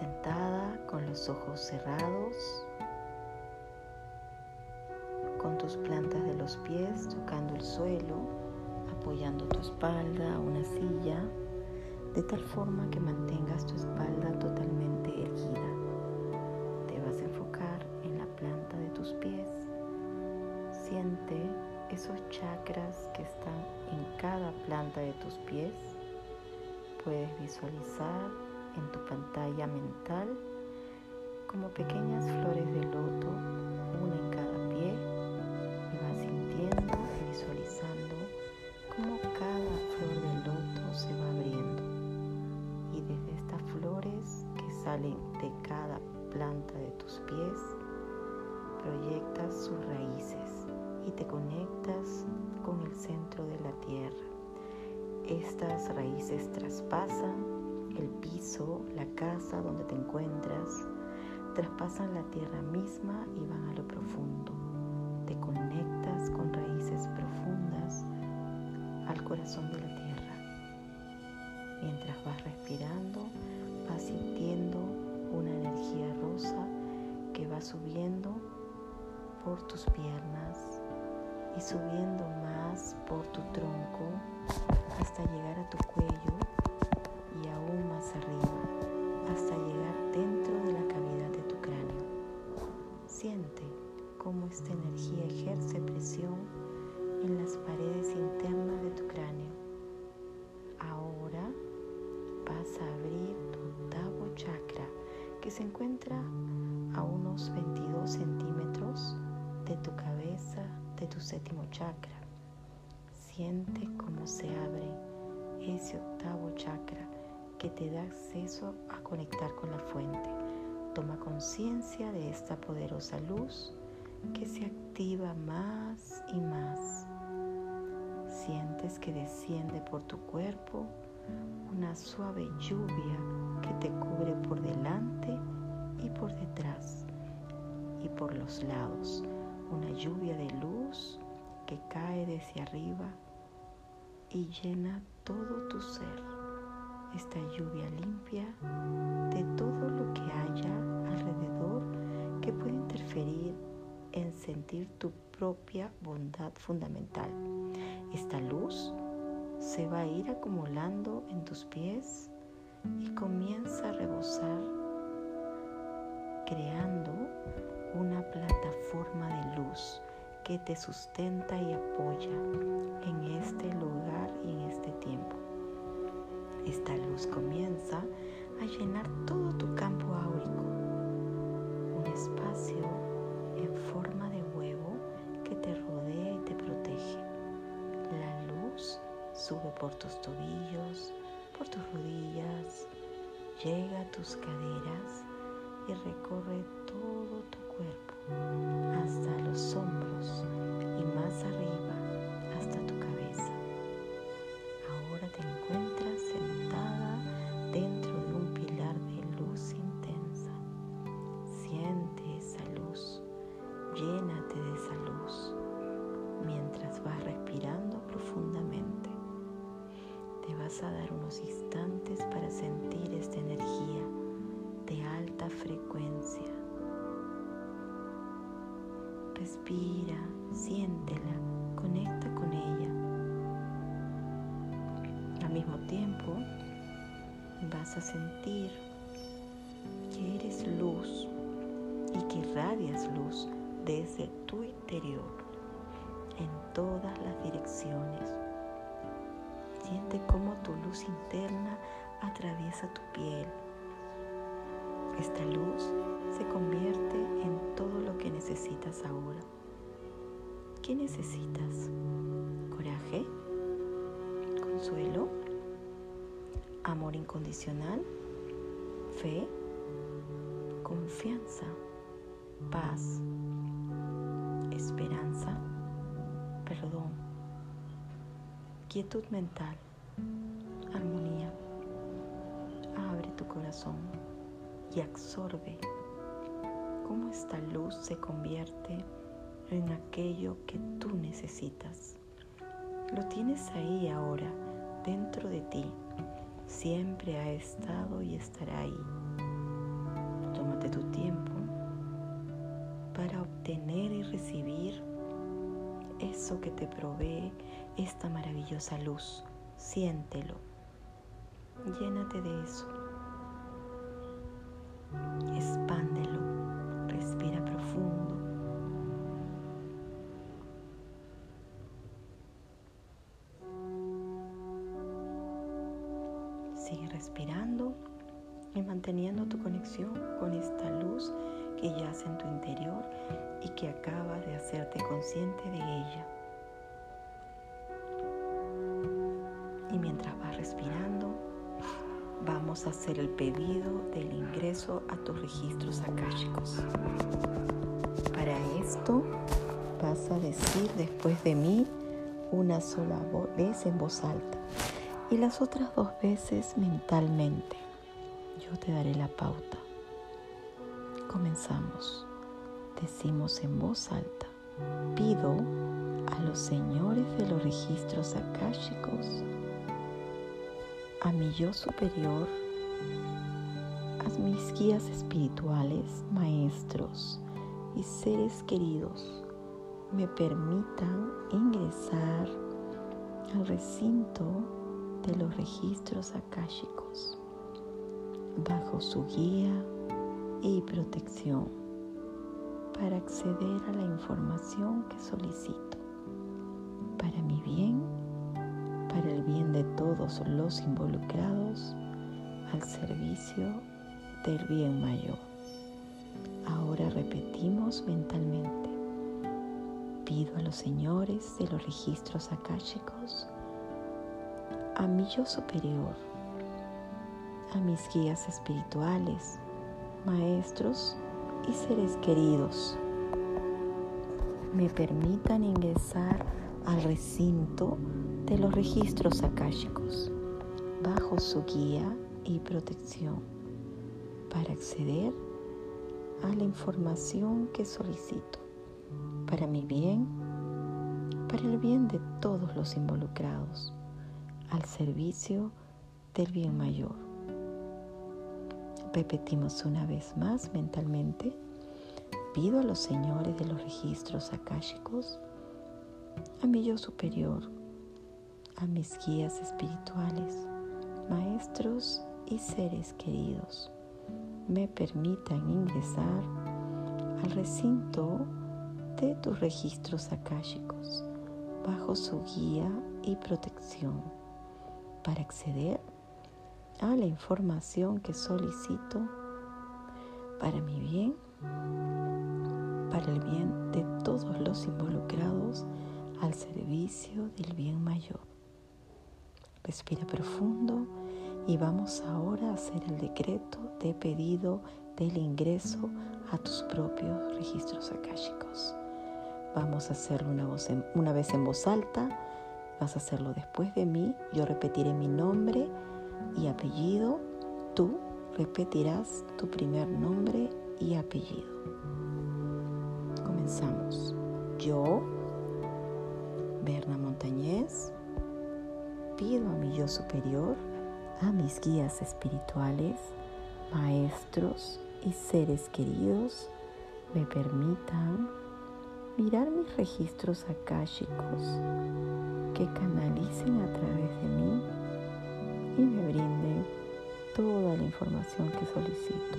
sentada con los ojos cerrados, con tus plantas de los pies tocando el suelo, apoyando tu espalda a una silla, de tal forma que mantengas tu espalda totalmente erguida. Te vas a enfocar en la planta de tus pies. Siente esos chakras que están en cada planta de tus pies. Puedes visualizar en tu pantalla mental como pequeñas flores de loto, una en cada pie, y vas sintiendo y visualizando cómo cada flor de loto se va abriendo. Y desde estas flores que salen de cada planta de tus pies, proyectas sus raíces y te conectas con el centro de la tierra. Estas raíces traspasan el piso, la casa donde te encuentras, traspasan la tierra misma y van a lo profundo. Te conectas con raíces profundas al corazón de la tierra. Mientras vas respirando, vas sintiendo una energía rosa que va subiendo por tus piernas y subiendo más por tu tronco hasta llegar a tu cuello séptimo chakra. Siente cómo se abre ese octavo chakra que te da acceso a conectar con la fuente. Toma conciencia de esta poderosa luz que se activa más y más. Sientes que desciende por tu cuerpo una suave lluvia que te cubre por delante y por detrás y por los lados. Una lluvia de luz que cae desde arriba y llena todo tu ser esta lluvia limpia de todo lo que haya alrededor que puede interferir en sentir tu propia bondad fundamental. Esta luz se va a ir acumulando en tus pies y comienza a rebosar creando que te sustenta y apoya en este lugar y en este tiempo. Esta luz comienza a llenar todo tu campo áurico, un espacio en forma de huevo que te rodea y te protege. La luz sube por tus tobillos, por tus rodillas, llega a tus caderas y recorre todo tu cuerpo hasta los hombros y más arriba Respira, siéntela, conecta con ella. Al mismo tiempo, vas a sentir que eres luz y que irradias luz desde tu interior en todas las direcciones. Siente cómo tu luz interna atraviesa tu piel. Esta luz se convierte en todo lo que necesitas ahora. ¿Qué necesitas? ¿Coraje? ¿Consuelo? ¿Amor incondicional? ¿Fe? ¿Confianza? ¿Paz? ¿Esperanza? ¿Perdón? ¿Quietud mental? ¿Armonía? Abre tu corazón y absorbe esta luz se convierte en aquello que tú necesitas. Lo tienes ahí ahora, dentro de ti. Siempre ha estado y estará ahí. Tómate tu tiempo para obtener y recibir eso que te provee esta maravillosa luz. Siéntelo. Llénate de eso. Expándelo. Y manteniendo tu conexión con esta luz que yace en tu interior y que acaba de hacerte consciente de ella. Y mientras vas respirando, vamos a hacer el pedido del ingreso a tus registros akáshicos. Para esto vas a decir después de mí una sola vez en voz alta y las otras dos veces mentalmente. Yo te daré la pauta. Comenzamos. Decimos en voz alta. Pido a los señores de los registros akáshicos, a mi yo superior, a mis guías espirituales, maestros y seres queridos, me permitan ingresar al recinto de los registros akáshicos bajo su guía y protección para acceder a la información que solicito para mi bien, para el bien de todos los involucrados al servicio del bien mayor. Ahora repetimos mentalmente. Pido a los señores de los registros akáshicos, a mi yo superior, a mis guías espirituales, maestros y seres queridos me permitan ingresar al recinto de los registros akáshicos bajo su guía y protección para acceder a la información que solicito para mi bien, para el bien de todos los involucrados, al servicio del bien mayor. Repetimos una vez más mentalmente. Pido a los señores de los registros akáshicos, a mi yo superior, a mis guías espirituales, maestros y seres queridos, me permitan ingresar al recinto de tus registros akáshicos bajo su guía y protección para acceder a la información que solicito para mi bien, para el bien de todos los involucrados al servicio del bien mayor. Respira profundo y vamos ahora a hacer el decreto de pedido del ingreso a tus propios registros akáshicos. Vamos a hacerlo una, una vez en voz alta, vas a hacerlo después de mí, yo repetiré mi nombre y apellido, tú repetirás tu primer nombre y apellido. Comenzamos. Yo, Berna Montañez, pido a mi yo superior, a mis guías espirituales, maestros y seres queridos, me permitan mirar mis registros akáshicos que canalicen a través de mí y me brinden toda la información que solicito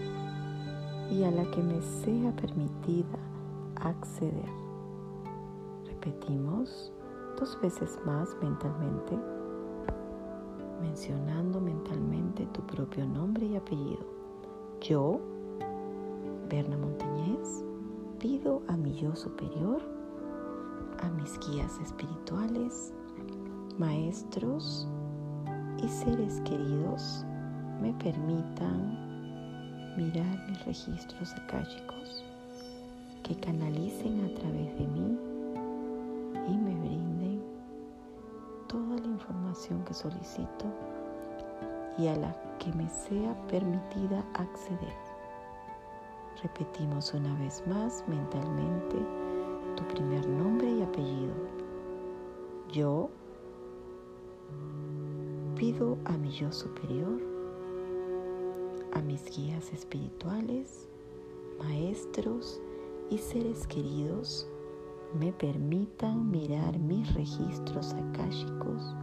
y a la que me sea permitida acceder. Repetimos dos veces más mentalmente, mencionando mentalmente tu propio nombre y apellido. Yo, Berna Montañez, pido a mi yo superior, a mis guías espirituales, maestros, y seres queridos me permitan mirar mis registros akáshicos que canalicen a través de mí y me brinden toda la información que solicito y a la que me sea permitida acceder. Repetimos una vez más mentalmente tu primer nombre y apellido. Yo pido a mi yo superior, a mis guías espirituales, maestros y seres queridos me permitan mirar mis registros akáshicos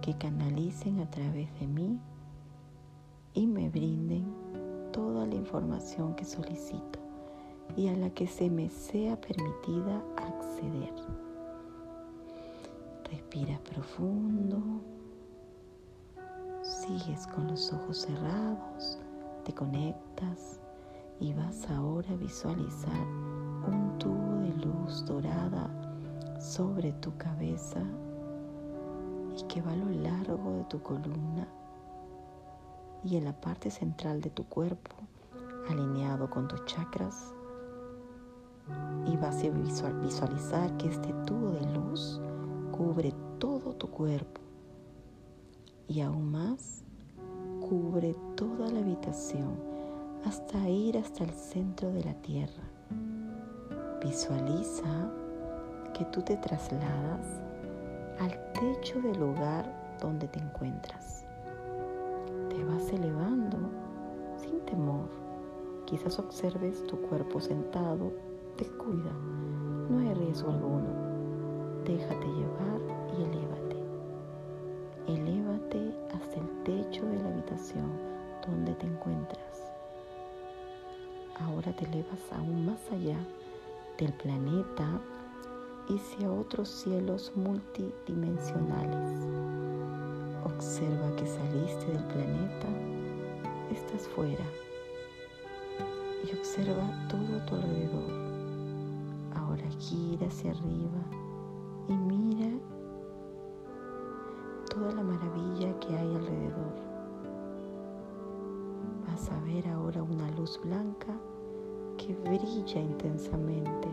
que canalicen a través de mí y me brinden toda la información que solicito y a la que se me sea permitida acceder. Respira profundo, sigues con los ojos cerrados, te conectas y vas ahora a visualizar un tubo de luz dorada sobre tu cabeza y que va a lo largo de tu columna y en la parte central de tu cuerpo, alineado con tus chakras. Y vas a visualizar que este tubo de luz cubre todo tu cuerpo y aún más cubre toda la habitación hasta ir hasta el centro de la tierra. Visualiza que tú te trasladas al techo del lugar donde te encuentras. Te vas elevando sin temor. Quizás observes tu cuerpo sentado. Descuida, no hay riesgo alguno. Déjate llevar y elévate. Elévate hasta el techo de la habitación donde te encuentras. Ahora te elevas aún más allá del planeta y hacia otros cielos multidimensionales. Observa que saliste del planeta, estás fuera y observa todo a tu alrededor. Ahora gira hacia arriba y mira la maravilla que hay alrededor. Vas a ver ahora una luz blanca que brilla intensamente.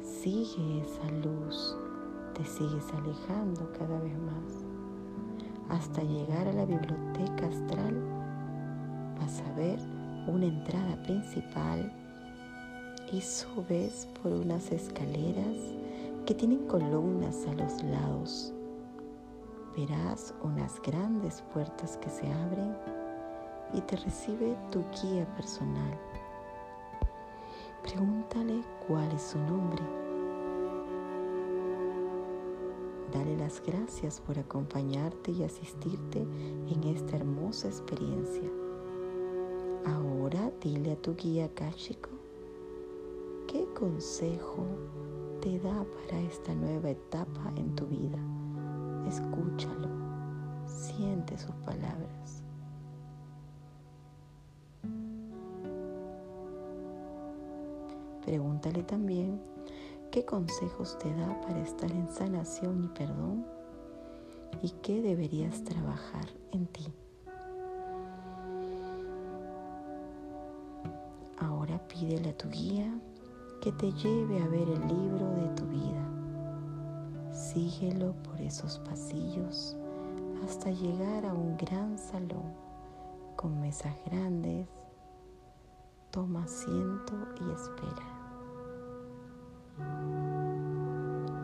Sigue esa luz, te sigues alejando cada vez más. Hasta llegar a la biblioteca astral, vas a ver una entrada principal y subes por unas escaleras que tienen columnas a los lados. Verás unas grandes puertas que se abren y te recibe tu guía personal. Pregúntale cuál es su nombre. Dale las gracias por acompañarte y asistirte en esta hermosa experiencia. Ahora dile a tu guía Kashiko qué consejo te da para esta nueva etapa en tu vida. Escúchalo, siente sus palabras. Pregúntale también qué consejos te da para estar en sanación y perdón y qué deberías trabajar en ti. Ahora pídele a tu guía que te lleve a ver el libro de tu vida. Síguelo por esos pasillos hasta llegar a un gran salón con mesas grandes. Toma asiento y espera.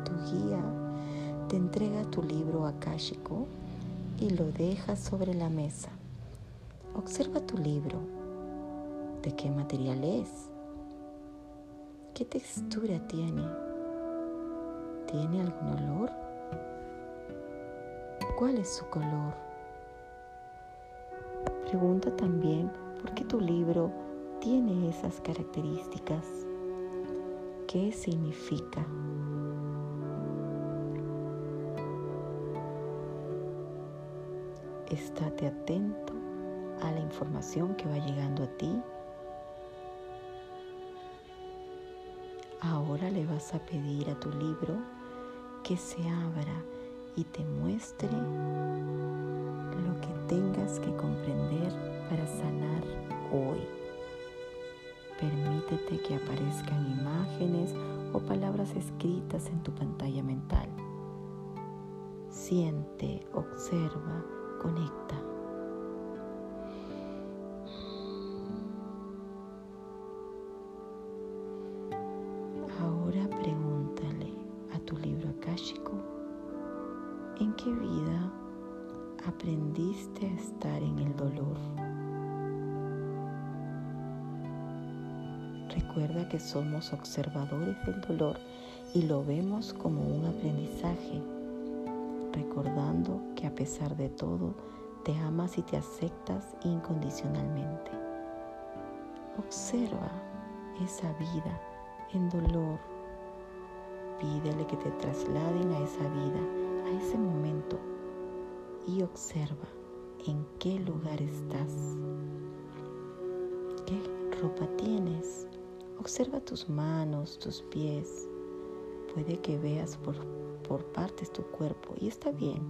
Tu guía te entrega tu libro akáshico y lo deja sobre la mesa. Observa tu libro. ¿De qué material es? ¿Qué textura tiene? ¿Tiene algún olor? ¿Cuál es su color? Pregunta también por qué tu libro tiene esas características. ¿Qué significa? Estate atento a la información que va llegando a ti. Ahora le vas a pedir a tu libro que se abra y te muestre lo que tengas que comprender para sanar hoy. Permítete que aparezcan imágenes o palabras escritas en tu pantalla mental. Siente, observa, conecta. Somos observadores del dolor y lo vemos como un aprendizaje, recordando que a pesar de todo, te amas y te aceptas incondicionalmente. Observa esa vida en dolor. Pídele que te trasladen a esa vida, a ese momento y observa en qué lugar estás. ¿Qué ropa tienes? Observa tus manos, tus pies. Puede que veas por, por partes tu cuerpo y está bien.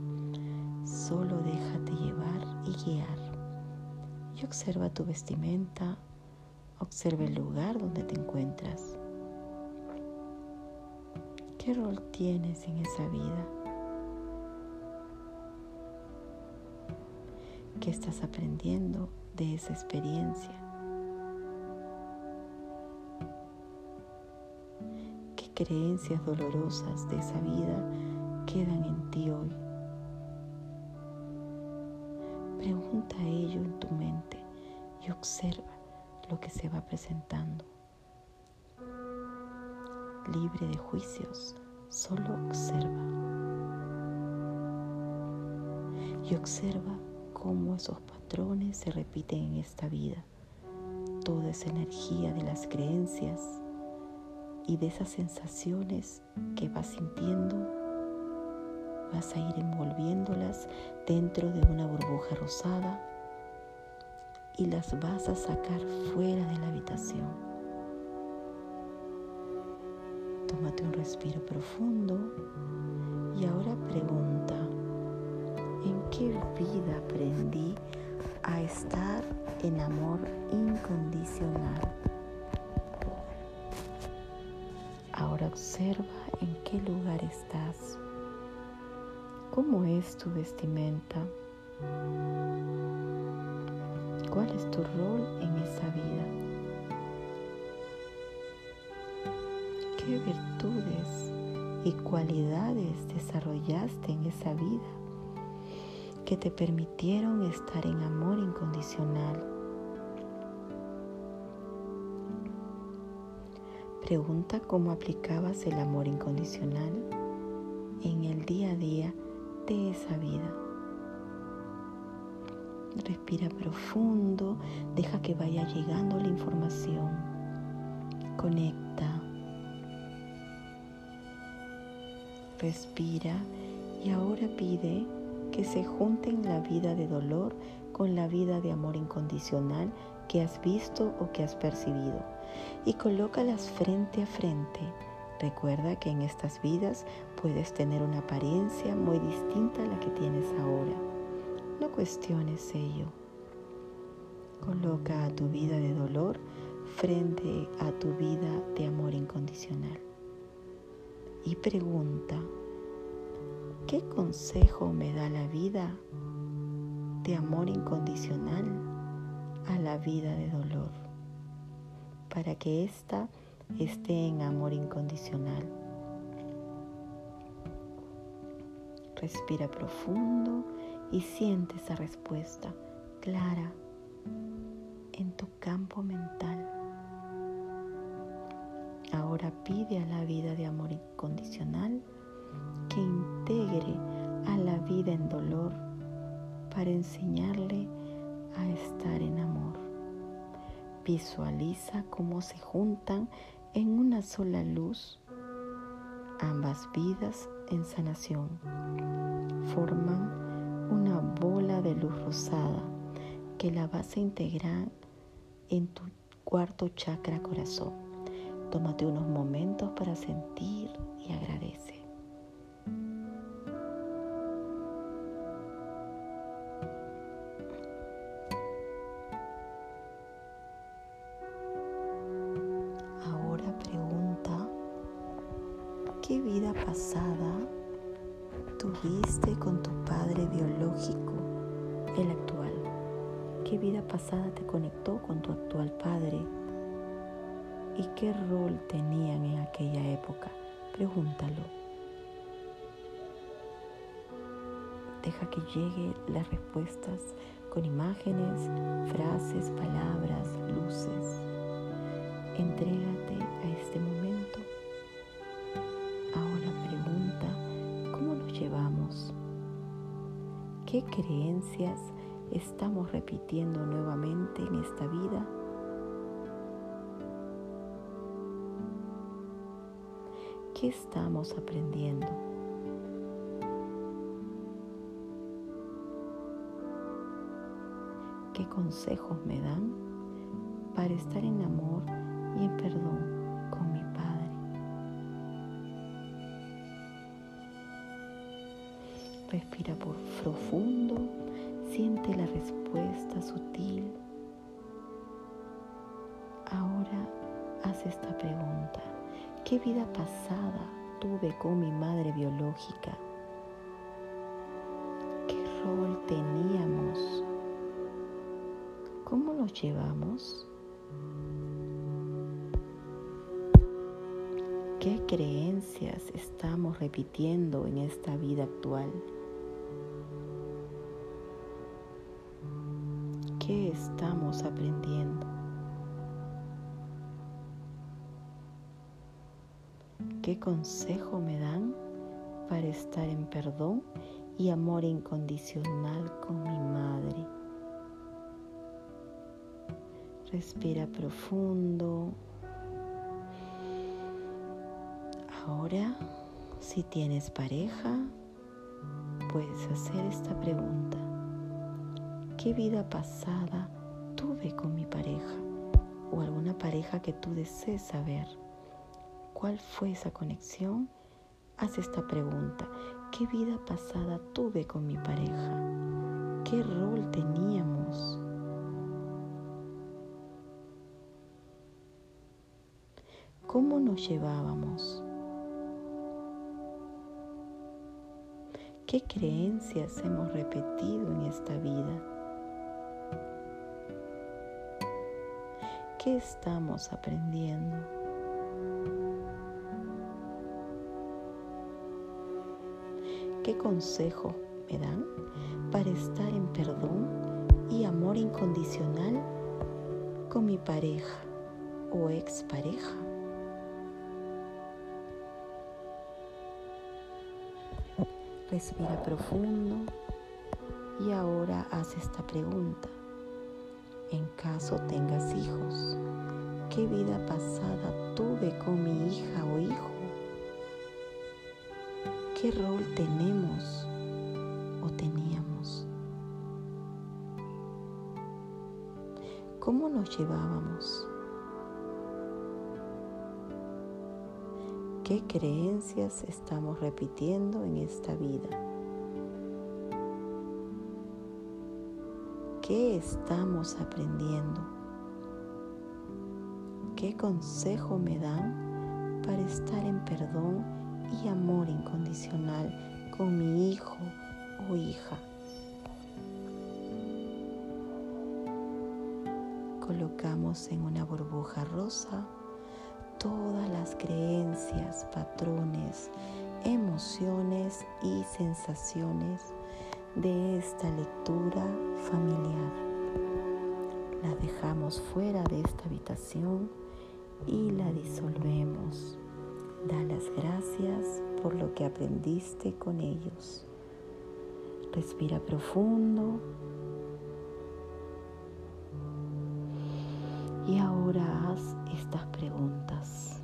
Solo déjate llevar y guiar. Y observa tu vestimenta. Observa el lugar donde te encuentras. ¿Qué rol tienes en esa vida? ¿Qué estás aprendiendo de esa experiencia? Creencias dolorosas de esa vida quedan en ti hoy? Pregunta ello en tu mente y observa lo que se va presentando. Libre de juicios, solo observa. Y observa cómo esos patrones se repiten en esta vida. Toda esa energía de las creencias y de esas sensaciones que vas sintiendo, vas a ir envolviéndolas dentro de una burbuja rosada y las vas a sacar fuera de la habitación. Tómate un respiro profundo y ahora pregunta, en qué vida aprendí a estar en amor incondicional. Observa en qué lugar estás. ¿Cómo es tu vestimenta? ¿Cuál es tu rol en esa vida? ¿Qué virtudes y cualidades desarrollaste en esa vida? que te permitieron estar en amor incondicional. Pregunta cómo aplicabas el amor incondicional en el día a día de esa vida. Respira profundo, deja que vaya llegando la información. Conecta. Respira y ahora pide que se junten la vida de dolor con la vida de amor incondicional que has visto o que has percibido y colócalas frente a frente. Recuerda que en estas vidas puedes tener una apariencia muy distinta a la que tienes ahora. No cuestiones ello. Coloca a tu vida de dolor frente a tu vida de amor incondicional. Y pregunta, ¿Qué consejo me da la vida de amor incondicional a la vida de dolor? Para que ésta esté en amor incondicional. Respira profundo y siente esa respuesta clara en tu campo mental. Ahora pide a la vida de amor incondicional que integre a la vida en dolor para enseñarle a estar en amor. Visualiza cómo se juntan en una sola luz ambas vidas en sanación. Forman una bola de luz rosada que la vas a integrar en tu cuarto chakra corazón. Tómate unos momentos para sentir y agradecer. ¿Qué vida pasada tuviste con tu padre biológico, el actual? ¿Qué vida pasada te conectó con tu actual padre? ¿Y qué rol tenían en aquella época? Pregúntalo. Deja que lleguen las respuestas con imágenes, frases, palabras, luces. Entrégate a este momento. ¿Qué creencias estamos repitiendo nuevamente en esta vida? ¿Qué estamos aprendiendo? ¿Qué consejos me dan para estar en amor y en perdón Respira por profundo, siente la respuesta sutil. Ahora haz esta pregunta. ¿Qué vida pasada tuve con mi madre biológica? ¿Qué rol teníamos? ¿Cómo nos llevamos? ¿Qué creencias estamos repitiendo en esta vida actual? ¿Qué estamos aprendiendo? ¿Qué consejo me dan para estar en perdón y amor incondicional con mi madre? Respira profundo. Ahora, si tienes pareja, puedes hacer esta pregunta. ¿Qué vida pasada tuve con mi pareja? O alguna pareja que tú desees saber. ¿Cuál fue esa conexión? Haz esta pregunta. ¿Qué vida pasada tuve con mi pareja? ¿Qué rol teníamos? ¿Cómo nos llevábamos? ¿Qué creencias hemos repetido en esta vida? ¿Qué estamos aprendiendo? ¿Qué consejo me dan para estar en perdón y amor incondicional con mi pareja o expareja? Respira profundo y ahora haz esta pregunta. En caso tengas hijos, ¿qué vida pasada tuve con mi hija o hijo? ¿Qué rol tenemos o teníamos? ¿Cómo nos llevábamos? ¿Qué creencias estamos repitiendo en esta vida? ¿Qué estamos aprendiendo? ¿Qué consejo me dan para estar en perdón y amor incondicional con mi hijo o hija? Colocamos en una burbuja rosa todas las creencias, patrones, emociones y sensaciones de esta lectura familiar. La dejamos fuera de esta habitación y la disolvemos. Da las gracias por lo que aprendiste con ellos. Respira profundo. Y ahora haz estas preguntas.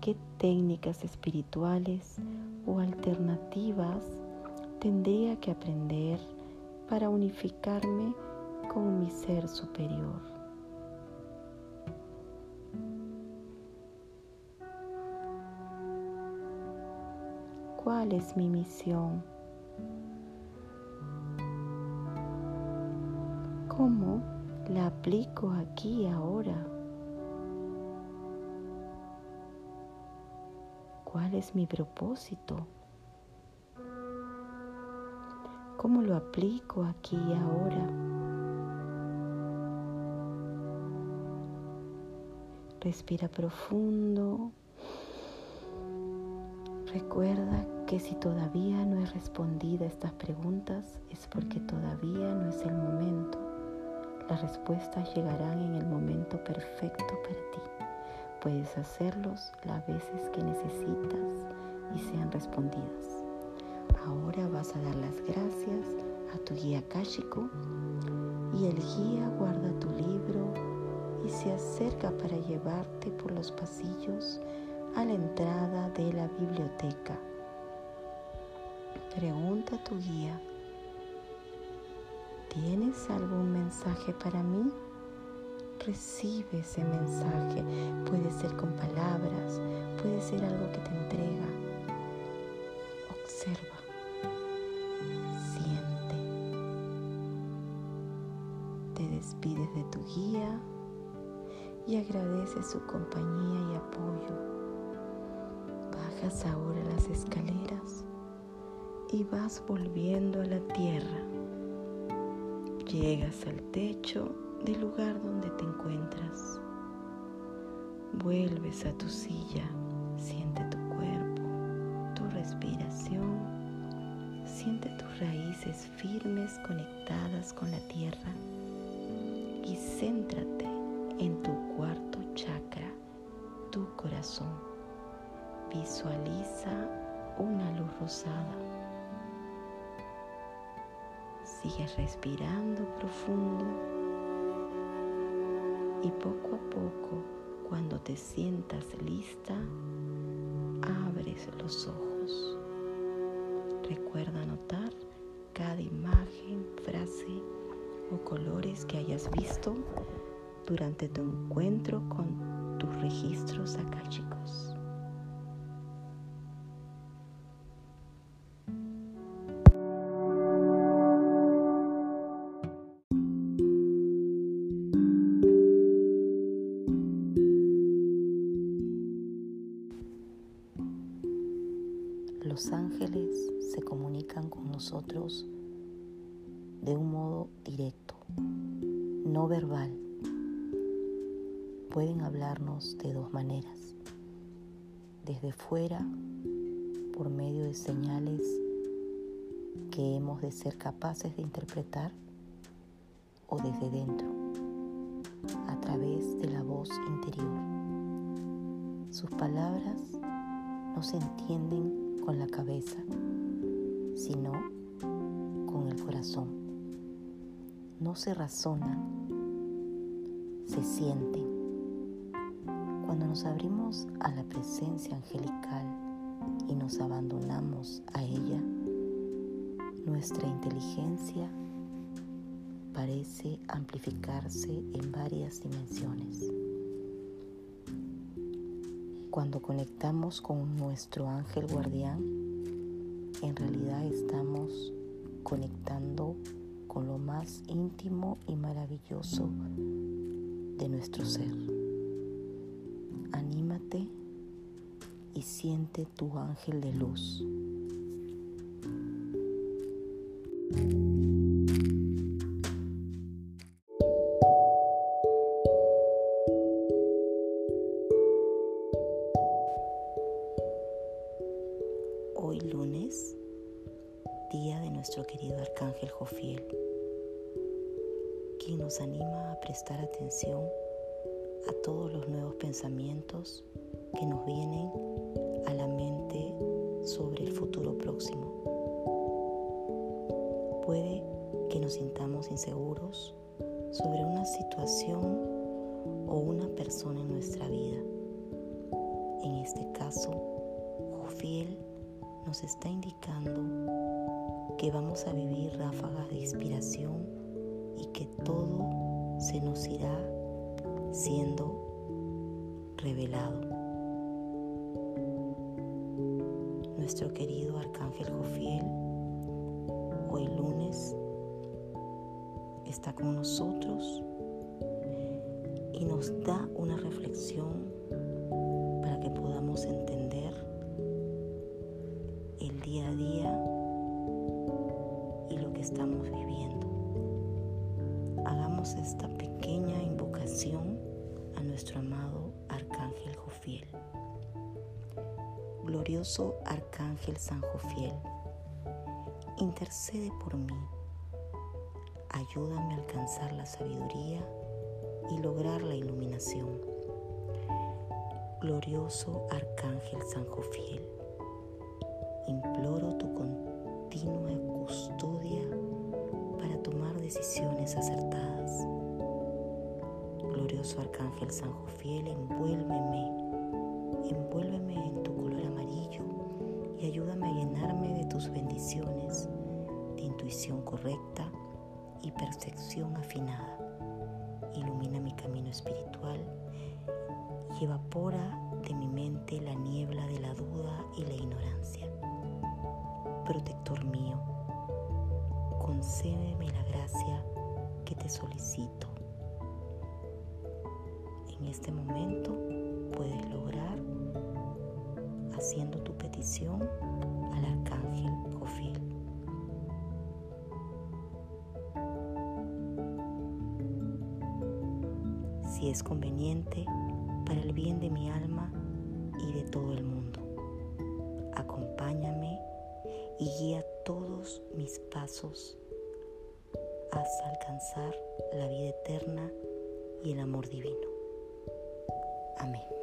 ¿Qué técnicas espirituales o alternativas tendría que aprender para unificarme con mi ser superior? ¿Cuál es mi misión? ¿Cómo la aplico aquí ahora? ¿Cuál es mi propósito? ¿Cómo lo aplico aquí y ahora? Respira profundo. Recuerda que si todavía no he respondido a estas preguntas es porque todavía no es el momento. Las respuestas llegarán en el momento perfecto para ti. Puedes hacerlos las veces que necesitas y sean respondidas. Ahora vas a dar las gracias a tu guía Kashiko y el guía guarda tu libro y se acerca para llevarte por los pasillos a la entrada de la biblioteca. Pregunta a tu guía, ¿tienes algún mensaje para mí? Recibe ese mensaje. Puede ser con palabras, puede ser algo que te entrega. Guía y agradeces su compañía y apoyo. Bajas ahora las escaleras y vas volviendo a la tierra. Llegas al techo del lugar donde te encuentras. Vuelves a tu silla, siente tu cuerpo, tu respiración, siente tus raíces firmes conectadas con la tierra y céntrate en tu cuarto chakra, tu corazón. Visualiza una luz rosada. Sigues respirando profundo y poco a poco, cuando te sientas lista, abres los ojos. Recuerda anotar cada imagen, frase o colores que hayas visto durante tu encuentro con tus registros chicos. De ser capaces de interpretar, o desde dentro, a través de la voz interior. Sus palabras no se entienden con la cabeza, sino con el corazón. No se razonan, se sienten cuando nos abrimos a la presencia angelical y nos abandonamos a ella, nuestra inteligencia parece amplificarse en varias dimensiones. Cuando conectamos con nuestro ángel guardián, en realidad estamos conectando con lo más íntimo y maravilloso de nuestro ser y siente tu ángel de luz. Está con nosotros y nos da una reflexión para que podamos entender el día a día y lo que estamos viviendo. Hagamos esta pequeña invocación a nuestro amado Arcángel Jofiel. Glorioso Arcángel San Jofiel, intercede por mí. Ayúdame a alcanzar la sabiduría y lograr la iluminación. Glorioso Arcángel San Jofiel, imploro tu continua custodia para tomar decisiones acertadas. Glorioso Arcángel San Jofiel, envuélveme, envuélveme en tu color amarillo y ayúdame a llenarme de tus bendiciones, de intuición correcta y percepción afinada. Ilumina mi camino espiritual y evapora de mi mente la niebla de la duda y la ignorancia. Protector mío, concédeme la gracia que te solicito. En este momento puedes lograr haciendo tu petición al arcángel Jofiel. Si es conveniente, para el bien de mi alma y de todo el mundo. Acompáñame y guía todos mis pasos hasta alcanzar la vida eterna y el amor divino. Amén.